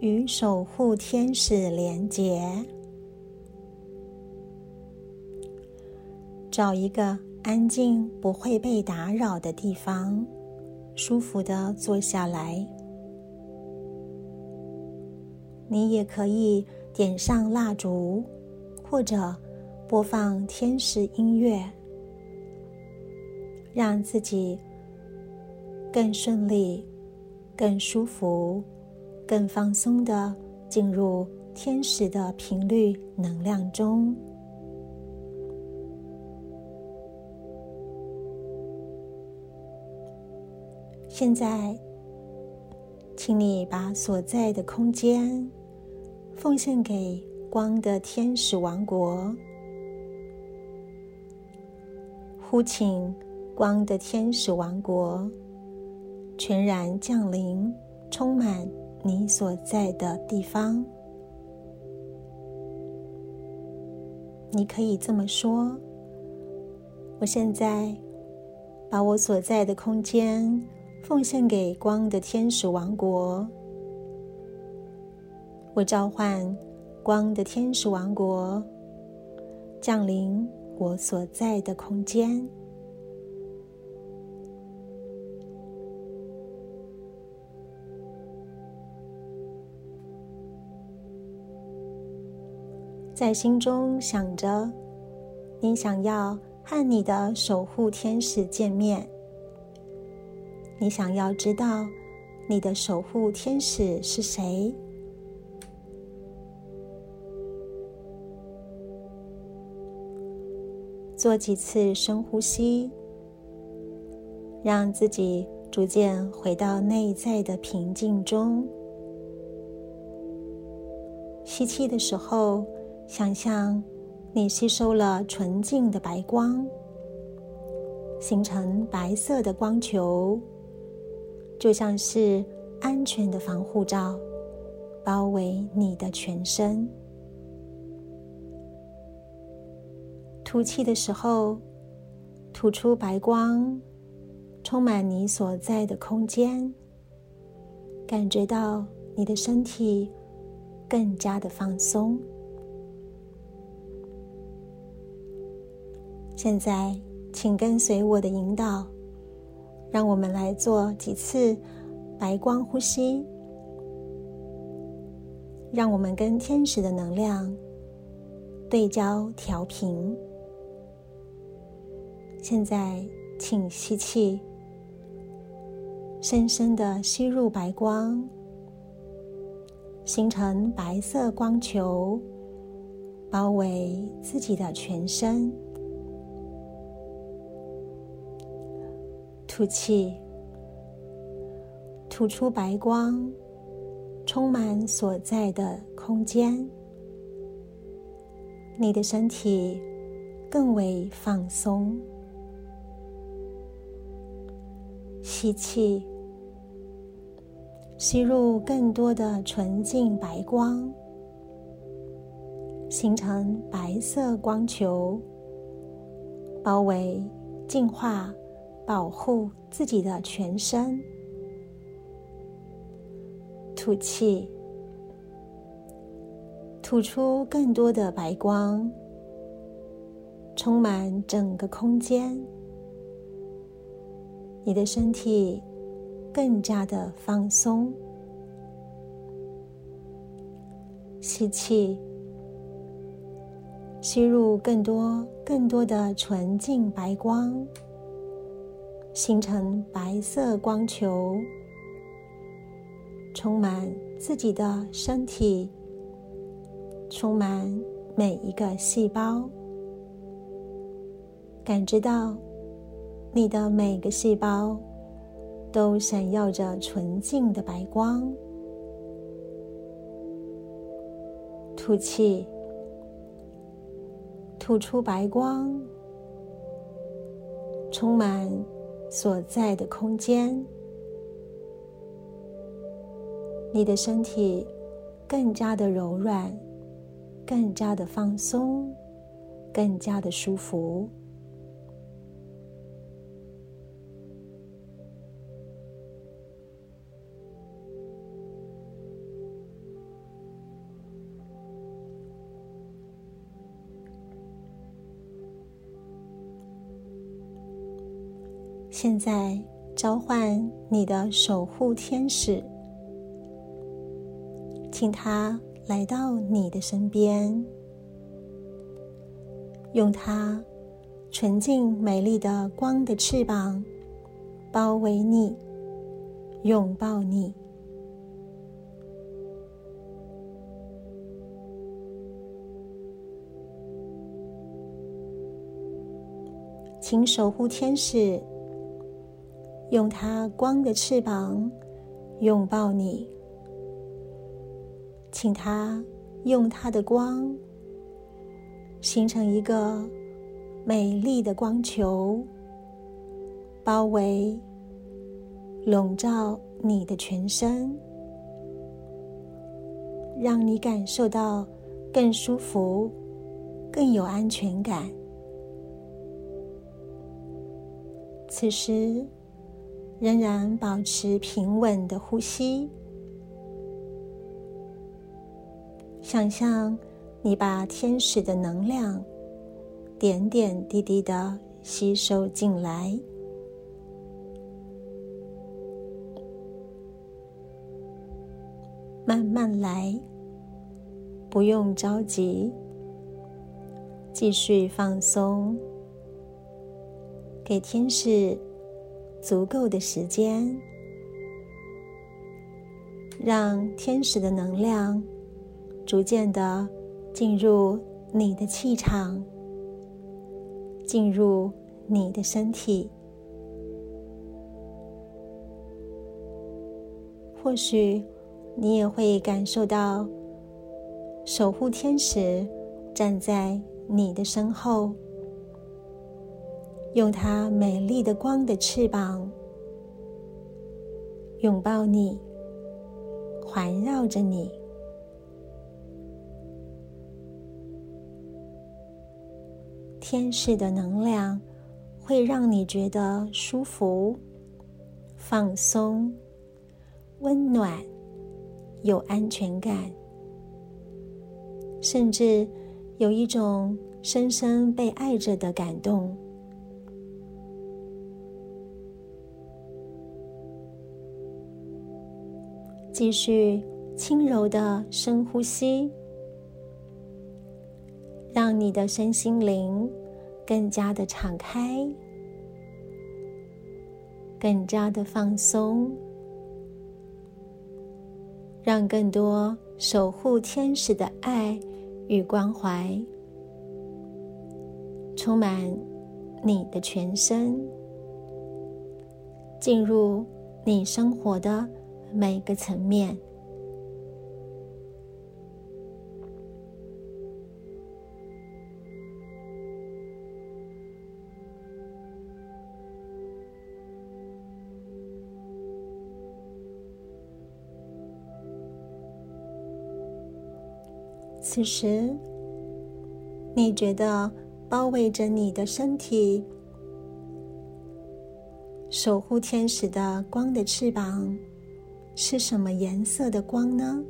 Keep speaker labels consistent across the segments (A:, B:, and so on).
A: 与守护天使连结。找一个安静、不会被打扰的地方，舒服的坐下来。你也可以点上蜡烛，或者播放天使音乐，让自己更顺利、更舒服、更放松的进入天使的频率能量中。现在，请你把所在的空间奉献给光的天使王国，呼请光的天使王国全然降临，充满你所在的地方。你可以这么说：“我现在把我所在的空间。”奉献给光的天使王国，我召唤光的天使王国降临我所在的空间。在心中想着，你想要和你的守护天使见面。你想要知道你的守护天使是谁？做几次深呼吸，让自己逐渐回到内在的平静中。吸气的时候，想象你吸收了纯净的白光，形成白色的光球。就像是安全的防护罩，包围你的全身。吐气的时候，吐出白光，充满你所在的空间，感觉到你的身体更加的放松。现在，请跟随我的引导。让我们来做几次白光呼吸，让我们跟天使的能量对焦调频。现在，请吸气，深深的吸入白光，形成白色光球，包围自己的全身。吐气，吐出白光，充满所在的空间。你的身体更为放松。吸气，吸入更多的纯净白光，形成白色光球，包围、净化。保护自己的全身，吐气，吐出更多的白光，充满整个空间。你的身体更加的放松。吸气，吸入更多更多的纯净白光。形成白色光球，充满自己的身体，充满每一个细胞，感知到你的每个细胞都闪耀着纯净的白光。吐气，吐出白光，充满。所在的空间，你的身体更加的柔软，更加的放松，更加的舒服。现在召唤你的守护天使，请他来到你的身边，用他纯净美丽的光的翅膀包围你，拥抱你。请守护天使用它光的翅膀拥抱你，请它用它的光形成一个美丽的光球，包围、笼罩你的全身，让你感受到更舒服、更有安全感。此时，仍然保持平稳的呼吸。想象你把天使的能量点点滴滴的吸收进来，慢慢来，不用着急，继续放松。给天使足够的时间，让天使的能量逐渐的进入你的气场，进入你的身体。或许你也会感受到守护天使站在你的身后。用它美丽的光的翅膀拥抱你，环绕着你。天使的能量会让你觉得舒服、放松、温暖、有安全感，甚至有一种深深被爱着的感动。继续轻柔的深呼吸，让你的身心灵更加的敞开，更加的放松，让更多守护天使的爱与关怀充满你的全身，进入你生活的。每个层面。此时，你觉得包围着你的身体，守护天使的光的翅膀。是什么颜色的光呢？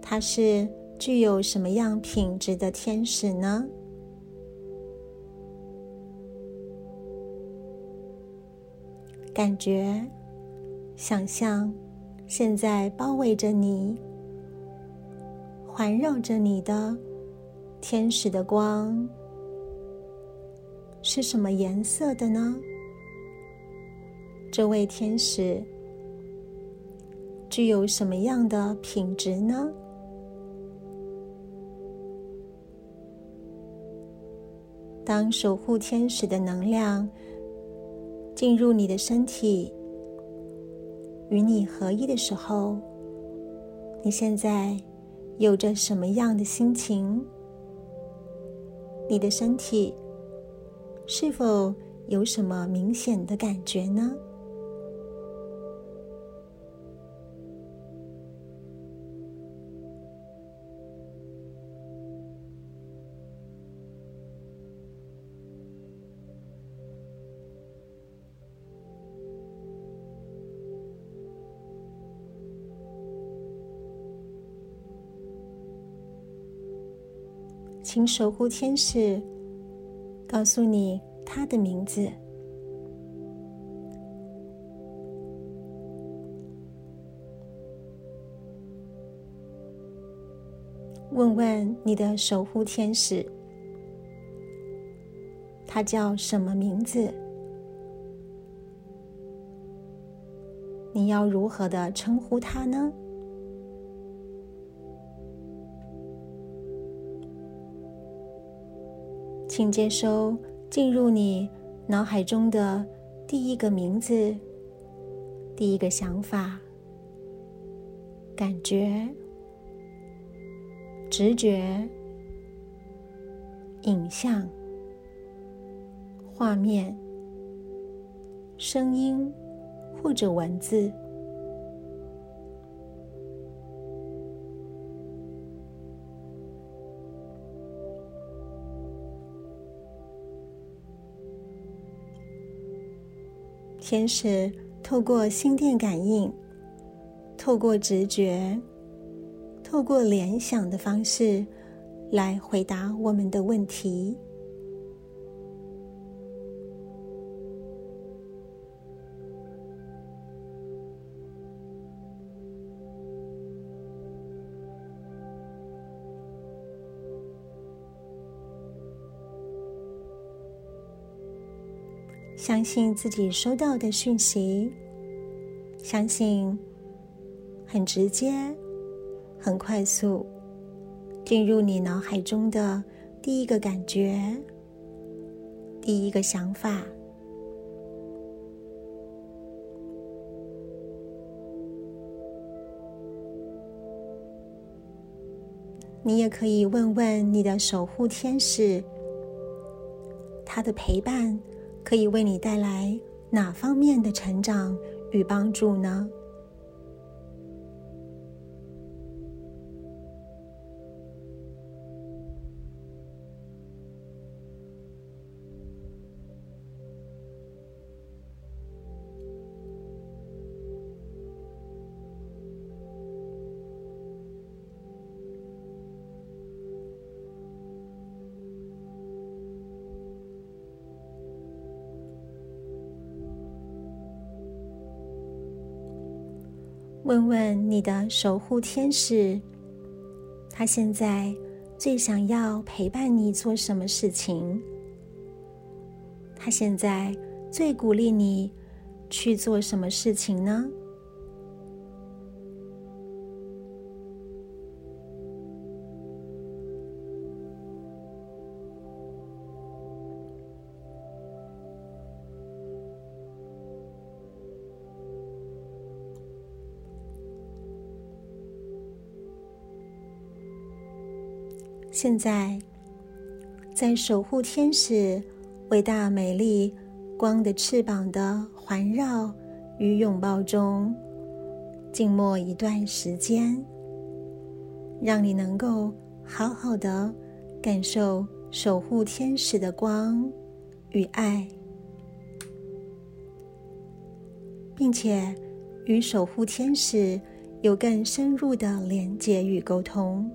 A: 它是具有什么样品质的天使呢？感觉、想象，现在包围着你、环绕着你的天使的光是什么颜色的呢？这位天使具有什么样的品质呢？当守护天使的能量进入你的身体，与你合一的时候，你现在有着什么样的心情？你的身体是否有什么明显的感觉呢？请守护天使告诉你他的名字。问问你的守护天使，他叫什么名字？你要如何的称呼他呢？请接收进入你脑海中的第一个名字、第一个想法、感觉。直觉、影像、画面、声音或者文字，天使透过心电感应，透过直觉。透过联想的方式来回答我们的问题。相信自己收到的讯息，相信很直接。很快速进入你脑海中的第一个感觉、第一个想法。你也可以问问你的守护天使，他的陪伴可以为你带来哪方面的成长与帮助呢？问问你的守护天使，他现在最想要陪伴你做什么事情？他现在最鼓励你去做什么事情呢？现在，在守护天使伟大、美丽、光的翅膀的环绕与拥抱中，静默一段时间，让你能够好好的感受守护天使的光与爱，并且与守护天使有更深入的连接与沟通。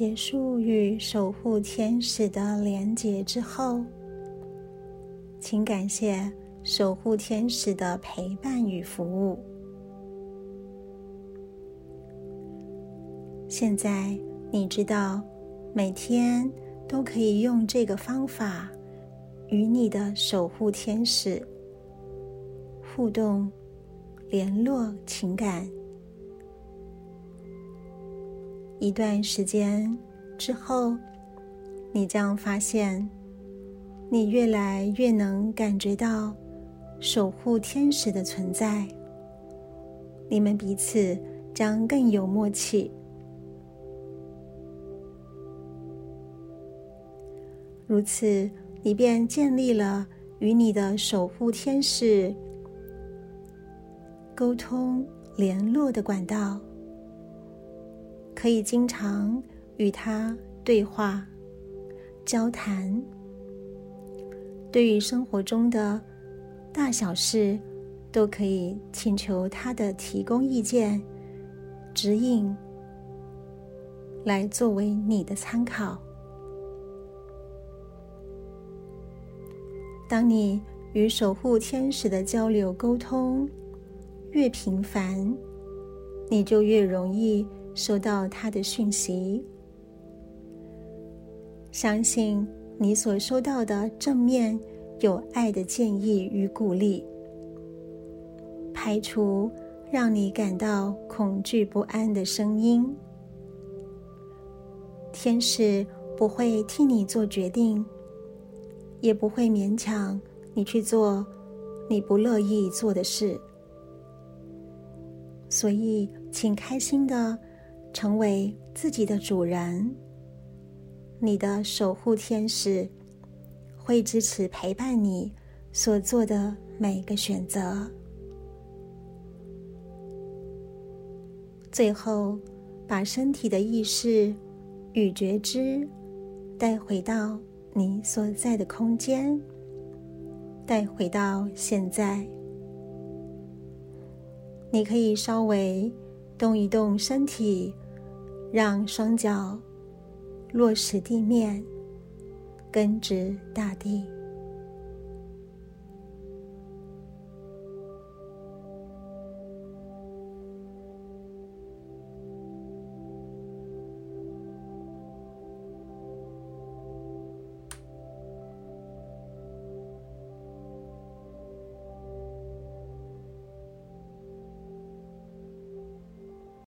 A: 结束与守护天使的连结之后，请感谢守护天使的陪伴与服务。现在你知道，每天都可以用这个方法与你的守护天使互动、联络情感。一段时间之后，你将发现，你越来越能感觉到守护天使的存在。你们彼此将更有默契。如此，你便建立了与你的守护天使沟通、联络的管道。可以经常与他对话、交谈。对于生活中的大小事，都可以请求他的提供意见、指引，来作为你的参考。当你与守护天使的交流沟通越频繁，你就越容易。收到他的讯息，相信你所收到的正面、有爱的建议与鼓励，排除让你感到恐惧不安的声音。天使不会替你做决定，也不会勉强你去做你不乐意做的事，所以，请开心的。成为自己的主人，你的守护天使会支持陪伴你所做的每个选择。最后，把身体的意识与觉知带回到你所在的空间，带回到现在。你可以稍微动一动身体。让双脚落实地面，根植大地。